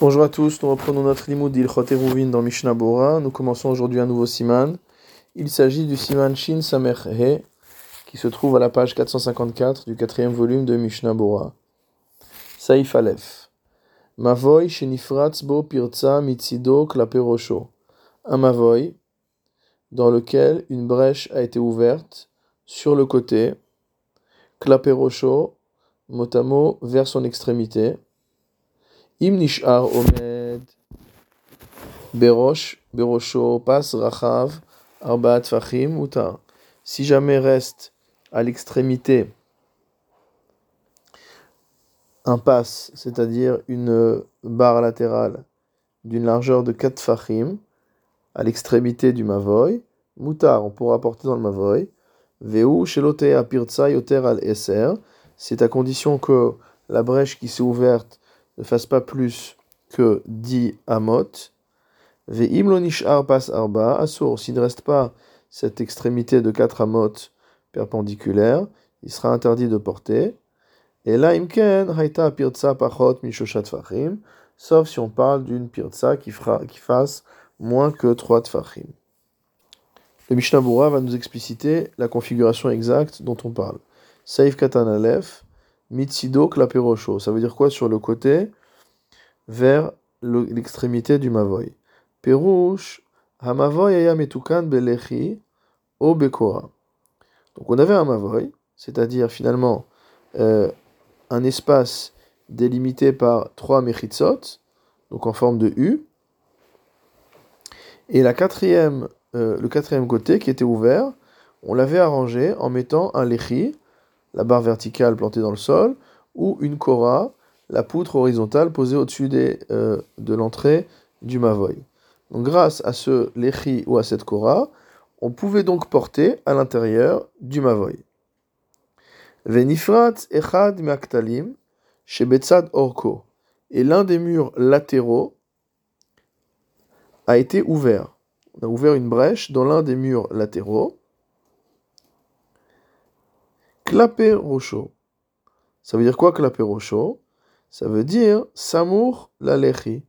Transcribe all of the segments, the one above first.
Bonjour à tous, nous reprenons notre limoud d'Ilchot dans Mishnah Bora. Nous commençons aujourd'hui un nouveau siman. Il s'agit du siman Shin Samer He, qui se trouve à la page 454 du quatrième volume de Mishnah Bora. Saif Aleph. Mavoy Shenifratz Bo Pirza Mitzido Klaperosho. Un Mavoy, dans lequel une brèche a été ouverte sur le côté, Klaperosho, motamo vers son extrémité. Im nishar omed berosh berosho pas rachav arbaat fachim utar. Si jamais reste à l'extrémité un pass, c'est-à-dire une barre latérale d'une largeur de 4 fachim, à l'extrémité du mavoy, mutar, on pourra porter dans le mavoy, veu shelote apirtsa yoter al eser, c'est à condition que la brèche qui s'est ouverte ne fasse pas plus que 10 amot. Ve'im lo nishar pas arba asur. S'il ne reste pas cette extrémité de 4 amot perpendiculaire, il sera interdit de porter. Et là, imken haita pirtsa pachot mishoshat fachim, sauf si on parle d'une pirtsa qui, qui fasse moins que 3 tfachim. Le Mishnah Bura va nous expliciter la configuration exacte dont on parle. Saif katan alef, Mitsido klaperosho. Ça veut dire quoi sur le côté? Vers l'extrémité du mavoy. Perouche, hamavoy ayametukan belechi o bekora. Donc on avait un mavoy, c'est-à-dire finalement euh, un espace délimité par trois mechitzot, donc en forme de U. Et euh, le quatrième côté qui était ouvert, on l'avait arrangé en mettant un lechi, la barre verticale plantée dans le sol, ou une kora, la poutre horizontale posée au-dessus euh, de l'entrée du mavoy. Grâce à ce lechi ou à cette kora, on pouvait donc porter à l'intérieur du mavoy. Venifrat echad maktalim shebetzad orko. Et l'un des murs latéraux a été ouvert. On a ouvert une brèche dans l'un des murs latéraux. Clapé rocho. Ça veut dire quoi clapé rocho Ça veut dire samour la lechi,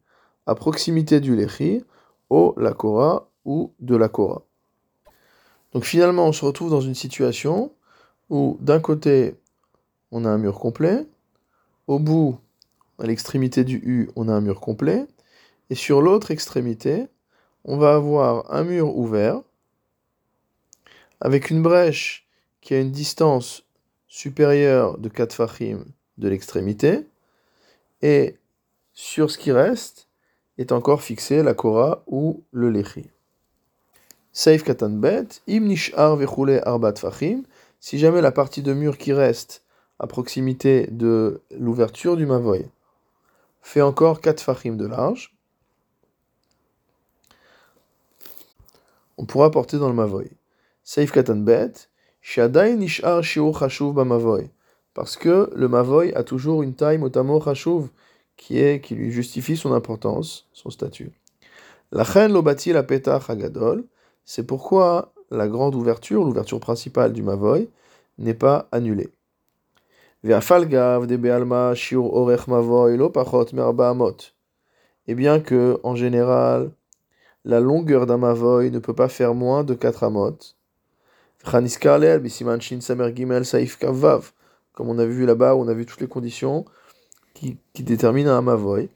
à proximité du lechi, au la kora ou de la kora. Donc finalement, on se retrouve dans une situation où d'un côté, on a un mur complet, au bout, à l'extrémité du U, on a un mur complet, et sur l'autre extrémité, on va avoir un mur ouvert avec une brèche qui a une distance supérieure de 4 fachim de l'extrémité, et sur ce qui reste est encore fixé la kora ou le lechi. Saif katan bet, im nishar vechule arbat fachim, si jamais la partie de mur qui reste à proximité de l'ouverture du mavoy fait encore 4 fachim de large, on pourra porter dans le mavoy. Saif katan bet, shadai nishar shiur chashuv parce que le mavoy a toujours une taille motamo chashuv qui est qui lui justifie son importance, son statut. La chen lobati la petach hagadol, c'est pourquoi la grande ouverture, l'ouverture principale du mavoy, n'est pas annulée. Et bien que, en général, la longueur d'un mavoy ne peut pas faire moins de 4 amot. Comme on a vu là-bas, on a vu toutes les conditions qui, qui déterminent un mavoy.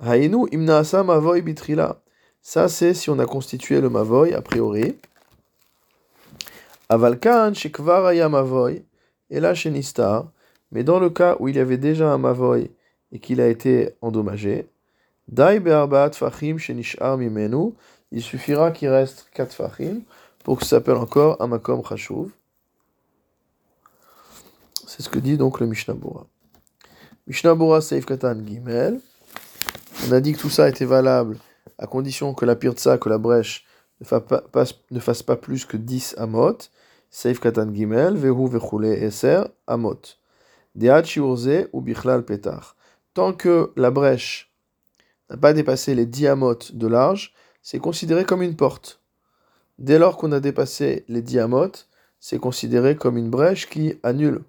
Hainu imnaasa mavoy bitrila. Ça, c'est si on a constitué le mavoy a priori. Avalkan shekvar aya mavoy. Et là, chez Nistar. Mais dans le cas où il y avait déjà un mavoy et qu'il a été endommagé, Dai be'arbaat fachim shenishar mimenu. Il suffira qu'il reste 4 fachim pour que ça s'appelle encore un makom chashuv. C'est ce que dit donc le Mishnah Bora. Mishnah Bora Seif Katan Gimel. On a dit que tout ça était valable à condition que la pirtsa, que la brèche, ne fasse pas, plus que 10 amot. Seif Katan Gimel, Vehu Vechule Eser, amot. Deat Shiurze ou Bichlal Petar. Tant que la brèche n'a pas dépassé les 10 amot de large, c'est considéré comme une porte. Dès lors qu'on a dépassé les 10 amot, c'est considéré comme une brèche qui annule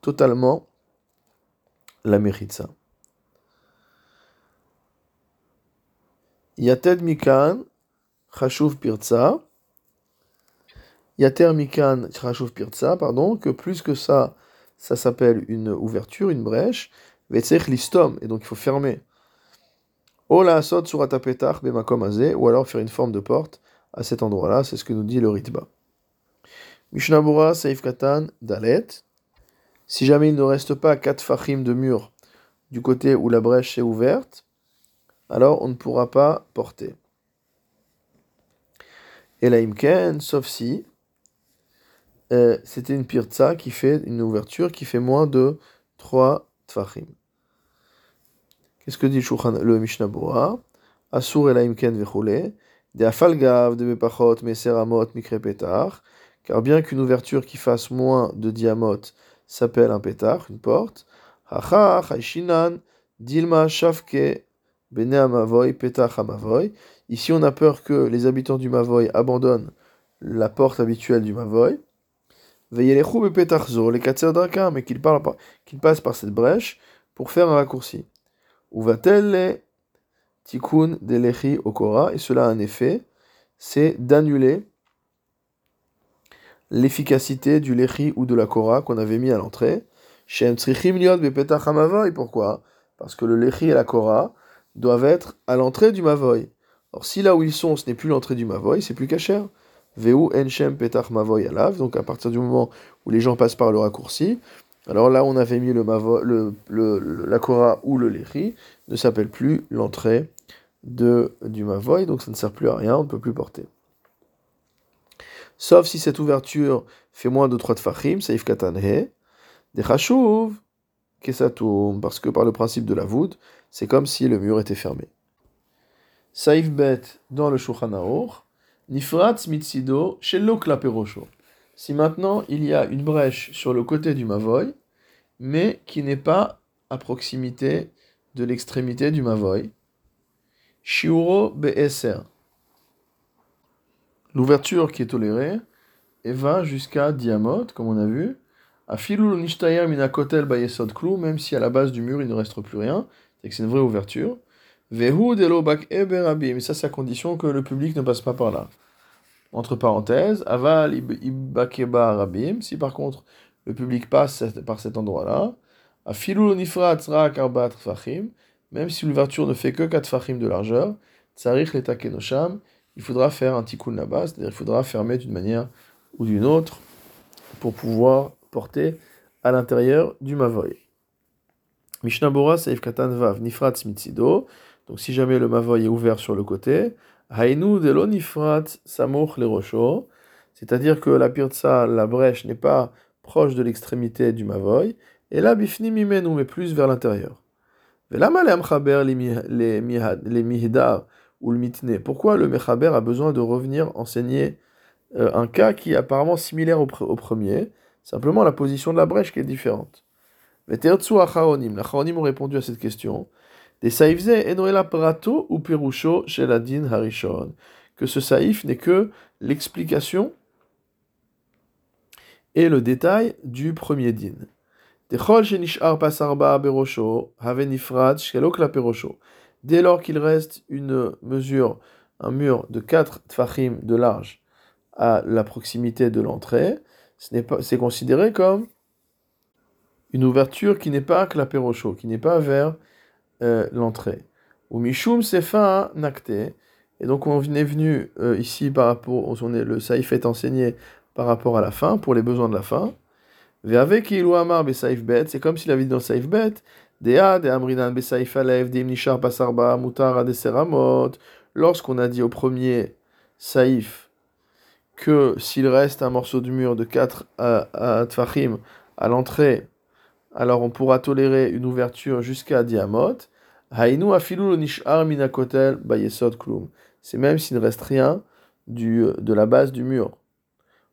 totalement la méritza. Yated mikan, chashuv pirza. Yater mikan, chashuv pirza, pardon, que plus que ça, ça s'appelle une ouverture, une brèche. Vetzech listom, et donc il faut fermer. Ola asot surata petach bemakom ou alors faire une forme de porte à cet endroit-là, c'est ce que nous dit le Ritba. Mishnabura Saif Katan Dalet. Si jamais il ne reste pas quatre fachim de mur du côté où la brèche est ouverte, alors on ne pourra pas porter. Et la sauf si euh, c'était une pirza qui fait une ouverture qui fait moins de 3 tfachim. Qu'est-ce que dit le Mishnah Asur vechule, de de car bien qu'une ouverture qui fasse moins de diamot s'appelle un pétard, une porte, hacha haishinan dilma shavke bene amavoy petach amavoy. Ici, on a peur que les habitants du Mavoy abandonnent la porte habituelle du Mavoy. Veyelechu bepetachzo, les katser draka, mais qu'ils passent par cette brèche pour faire un raccourci. Uvatel tikkun delechi okora, et cela a un effet, c'est d'annuler l'efficacité du lechi ou de la kora qu'on avait mis à l'entrée. Shem liot pourquoi? Parce que le lechi et la kora doivent être à l'entrée du mavoy. Or, si là où ils sont, ce n'est plus l'entrée du mavoy, c'est plus cacher. Veu enchem petach mavoy alav, donc à partir du moment où les gens passent par le raccourci, alors là, on avait mis la Kora ou le Lechi, ne s'appelle plus l'entrée de, du Mavoy, donc ça ne sert plus à rien, on ne peut plus porter. Sauf si cette ouverture fait moins de 3 tfachim, saif katanhe, des chashuv, kesatum, parce que par le principe de la voûte, c'est comme si le mur était fermé. Saif bet dans le Shulchan nifratz mitzido, shelok la perosho si maintenant il y a une brèche sur le côté du Mavoy, mais qui n'est pas à proximité de l'extrémité du Mavoy, Shiuro BSR. L'ouverture qui est tolérée et va jusqu'à Diamot, comme on a vu. A filul nishtayam minakotel bayesod klou, même si à la base du mur il ne reste plus rien, c'est que c'est une vraie ouverture. Vehu delo bak mais ça c'est à condition que le public ne passe pas par là entre parenthèses, aval ibakeba rabim, si par contre le public passe par cet endroit-là, afilul nifrat arbat fachim, même si l'ouverture ne fait que 4 fachim de largeur, tsarich letakenosham, il faudra faire un tikkun là-bas, c'est-à-dire il faudra fermer d'une manière ou d'une autre pour pouvoir porter à l'intérieur du mavoy. Mishnah Bora Saif Katan Vav Nifrat Smitzido, donc si jamais le mavoy est ouvert sur le côté, Hainu de l'onifrat samoch le rocho, c'est-à-dire que la pirtsa, la brèche, n'est pas proche de l'extrémité du mavoy, et là bifni mimenu, mais plus vers l'intérieur. Pourquoi le mechaber a besoin de revenir enseigner euh, un cas qui est apparemment similaire au, premier, simplement la position de la brèche qui est différente. Les acharonim, ont répondu à cette question. Des ou perusho chez la din harishon? Que ce saïf n'est que l'explication et le détail du premier din. Dès lors qu'il reste une mesure, un mur de 4 tfachim de large à la proximité de l'entrée, c'est considéré comme une ouverture qui n'est pas que la perosho, qui n'est pas vers euh, l'entrée. Ou Mishum Sefa Nakte. Et donc on est venu euh, ici par rapport, on est, le saïf est enseigné par rapport à la fin, pour les besoins de la fin. avec Amar Besaïf Bet, c'est comme s'il avait dit dans Saïf Bet, Dea de Amridan Besaïf Alev, Dim Nishar Pasarba, Mutar Adeseramot. Lorsqu'on a dit au premier Saïf que s'il reste un morceau de mur de 4 à, à à l'entrée, alors on pourra tolérer une ouverture jusqu'à Diamot. Hainu afilul nishar minakotel bayesod klum. C'est même s'il ne reste rien du, de la base du mur.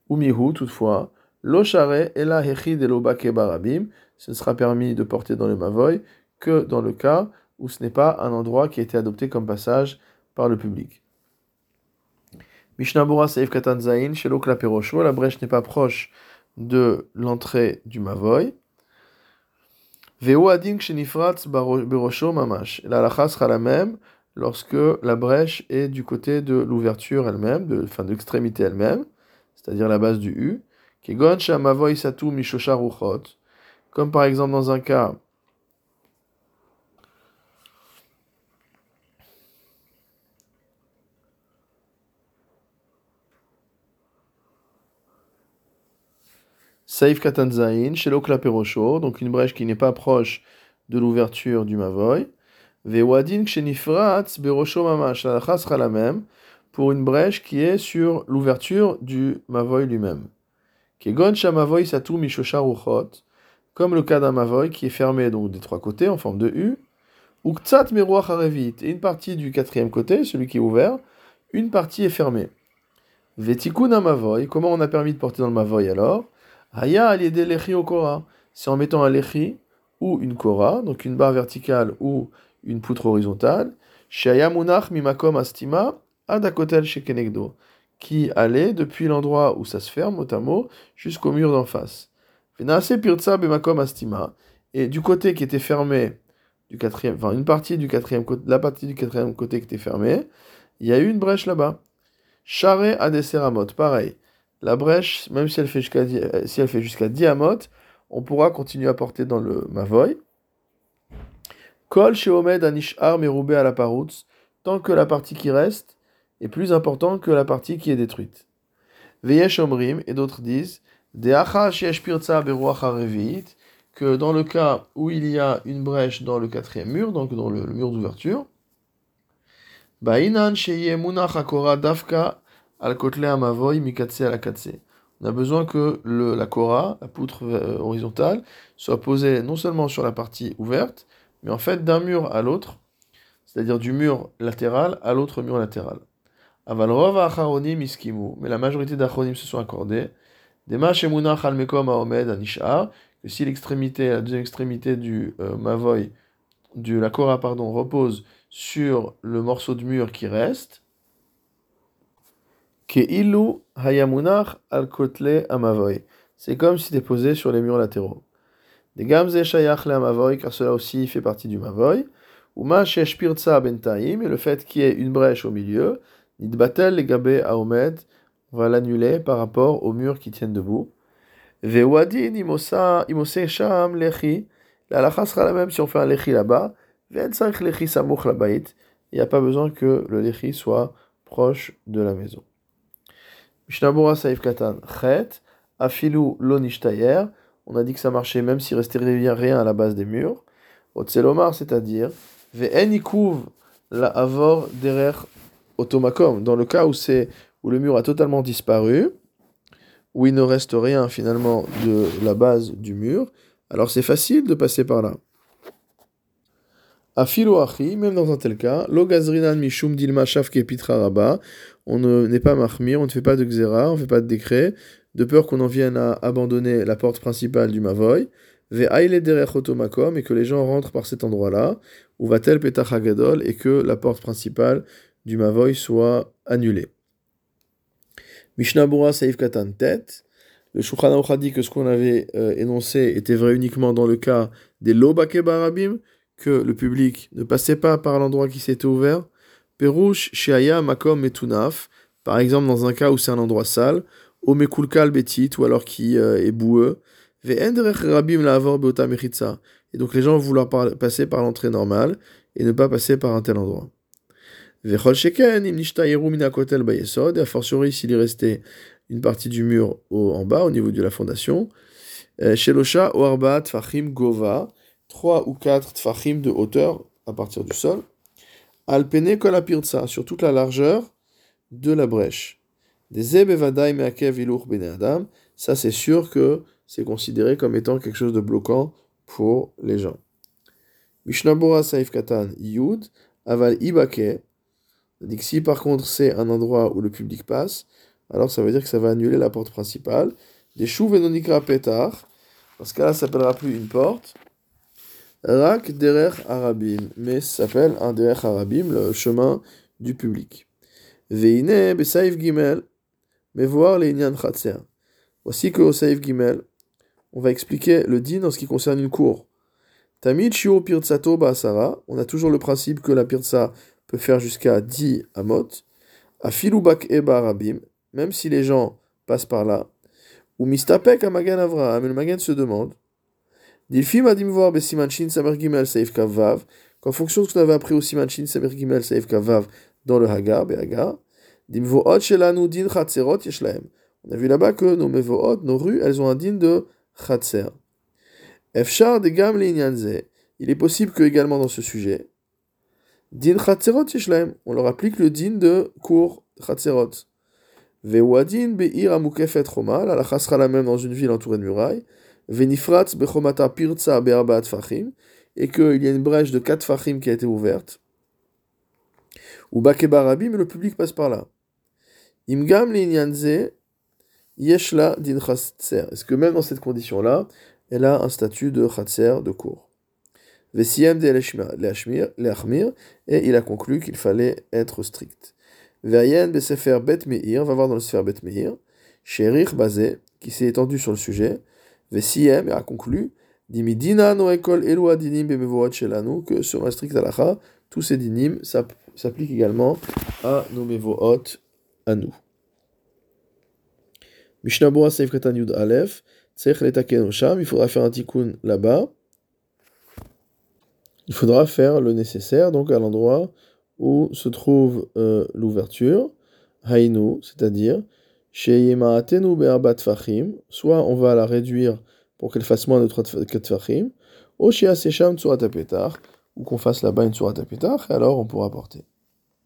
Umihu, toutefois, lo share ela hechi de barabim. Ce ne sera permis de porter dans le mavoy que dans le cas où ce n'est pas un endroit qui a été adopté comme passage par le public. Mishnabura Seif Katan Zain, Shelok la la brèche n'est pas proche de l'entrée du mavoy. Veo adin shenifratz berosho mamash. La lacha sera la même lorsque la brèche est du côté de l'ouverture elle-même, de, enfin de l'extrémité elle-même, c'est-à-dire la base du U, Kegon Shamavoy Satu Mishosha Ruchot, comme par exemple dans un cas Saif Katanzain, Shelo Klaperosho, donc une brèche qui n'est pas proche de l'ouverture du Mavoy. Vewadin Kshenifratz Berosho Mamash, la sera la même pour une brèche qui est sur l'ouverture du Mavoy lui-même. Kegon Shamavoy Satu Mishosha Ruchot, comme le cas d'un Mavoy qui est fermé donc des trois côtés en forme de U. Uktsat Meruach Harevit, et une partie du quatrième côté, celui qui est ouvert, une partie est fermée. Vetikun Mavoy, comment on a permis de porter dans le Mavoy alors? Haya lechi okora. C'est en mettant un lechi ou une kora, donc une barre verticale ou une poutre horizontale. Shaya munach mimakom astima adakotel shekenegdo. Qui allait depuis l'endroit où ça se ferme, mot à jusqu'au mur d'en face. Astima. Et du côté qui était fermé, du quatrième, enfin une partie du quatrième côté, la partie du quatrième côté qui était fermée, il y a eu une brèche là-bas. Charé adeseramot, pareil la brèche, même si elle fait jusqu'à euh, si elle fait jusqu'à 10 amot, on pourra continuer à porter dans le mavoy. Kol sheomed anishar meroube à la paroutz, tant que la partie qui reste est plus importante que la partie qui est détruite. Veyesh omrim, et d'autres disent, que dans le cas où il y a une brèche dans le quatrième mur, donc dans le, mur d'ouverture, On a besoin que la kora, la poutre euh, horizontale, soit posée non seulement sur la partie ouverte, mais en fait d'un mur à l'autre, c'est-à-dire du mur latéral à l'autre mur latéral. Mais la majorité d'acharonim se sont accordés. Dema shemunach al mekom aomed anishar, que si l'extrémité, la deuxième extrémité du euh, mavoy, de la kora pardon, repose sur le morceau de mur qui reste, hayamunach al kotle amavoy. C'est comme si c'était posé sur les murs latéraux. Des gamze shayach le amavoy, car cela aussi fait partie du mavoy. Uma sheshpirtsa bentaim, et le fait qu'il y ait une brèche au milieu, nidbatel legabe aomed, on va l'annuler par rapport aux murs qui tiennent debout. Vewadin imosa imose sham lechi, la lacha sera la même si on fait un lechi là-bas. Ve'en lechi samuch labait, il n'y a pas besoin que le lechi soit proche de la maison. Mishnabura Saif Katan Chet, Afilu Lonishtayer. On a dit que ça marchait même s'il restait rien à la base des murs. Otselomar, c'est-à-dire Ve'en la Avor Derer Otomakom. Dans le cas où, c'est, où le mur a totalement disparu, où il ne reste rien finalement de la base du mur, alors c'est facile de passer par là. Afilo achi, même dans un tel cas, mishum dilma on n'est pas mahmir, on ne fait pas de xéra, on ne fait pas de décret, de peur qu'on en vienne à abandonner la porte principale du mavoy, ve aile derech et que les gens rentrent par cet endroit-là, ou va-t-elle petach et que la porte principale du mavoy soit annulée. Mishnah Bura Saif Katan tête. Le Shulchan a dit que ce qu'on avait euh, énoncé était vrai uniquement dans le cas des lobake barabim, que le public ne passait pas par l'endroit qui s'était ouvert. Perouche, Sheaya, Makom et Tunaf, par exemple dans un cas où c'est un endroit sale, Omekulkal Betit, ou alors qui euh, est boueux, Et donc les gens vont vouloir passer par l'entrée normale et ne pas passer par un tel endroit. A fortiori s'il est resté une partie du mur au, en bas, au niveau de la fondation. Euh, Shelosha, Oarbat, Fachim, Gova, 3 ou 4 tfachim de hauteur à partir du sol. Alpene kolapirtsa, sur toute la largeur de la brèche. Des ebevadai meakev iluch bene adam, ça c'est sûr que c'est considéré comme étant quelque chose de bloquant pour les gens. Mishnabura saif katan yud, aval ibake, si par contre c'est un endroit où le public passe, alors ça veut dire que ça va annuler la porte principale. Des venonikra petar, parce que là ça s'appellera plus une porte, Rak Derer Arabim, mais s'appelle un Derer Arabim, le chemin du public. Veine Besaif Gimel, mais voir les Inyan Khatser. Voici que au Saif Gimel, on va expliquer le din en ce qui concerne une cour. Tamid Shio Pirtsato Basara, on a toujours le principe que la Pirtsa peut faire jusqu'à 10 amot. A filubak e barabim, même si les gens passent par là. Ou mistapek à Magan Avraham, et le Magan se demande. Dilfim adim voir besimanchin samer gimel saif kavav, qu'en fonction de ce qu'on avait appris au simanchin samer gimel saif kavav dans le Hagar, Behagar, dimvoot shelanu din chatzerot yeshlaem. On a vu là-bas que nos mevoot, nos rues, elles ont un din de chatzer. Efshar de gam il est possible que également dans ce sujet, din chatzerot yeshlaem, on leur applique le din de cour chatzerot. Vewadin be'ir amukefet choma, la la même dans une ville entourée de murailles. Venifratz bechomata pirtza be'arbaat fachim, et qu'il y a une brèche de 4 fachim qui a été ouverte. Ou bakebarabi, mais le public passe par là. Imgam l'inyanze yeshla din chatzer. Est-ce que même dans cette condition-là, elle a un statut de chatzer, de cour et il a conclu qu'il fallait être strict. Veyen besefer bet meir, va voir dans le sefer bet meir, sherich bazé, qui s'est étendu sur le sujet, Vesiem, a conclu, dimidina no ekol elua dinim shelanu, que sur un strict halacha, tous ces dinim s'appliquent également à nos mevoot, à nous. Mishnah Bora Seif Yud Aleph, Tzech Letaken Sham, il faudra faire un tikkun là-bas. Il faudra faire le nécessaire, donc à l'endroit où se trouve euh, l'ouverture, Hainu, c'est-à-dire, Sheyemaatenu Be'arbat Fachim, soit on va la réduire pour qu'elle fasse moins de 4 Fachim, ou Shea Sesham Tsurat ou qu'on fasse là-bas une Tsurat et alors on pourra porter.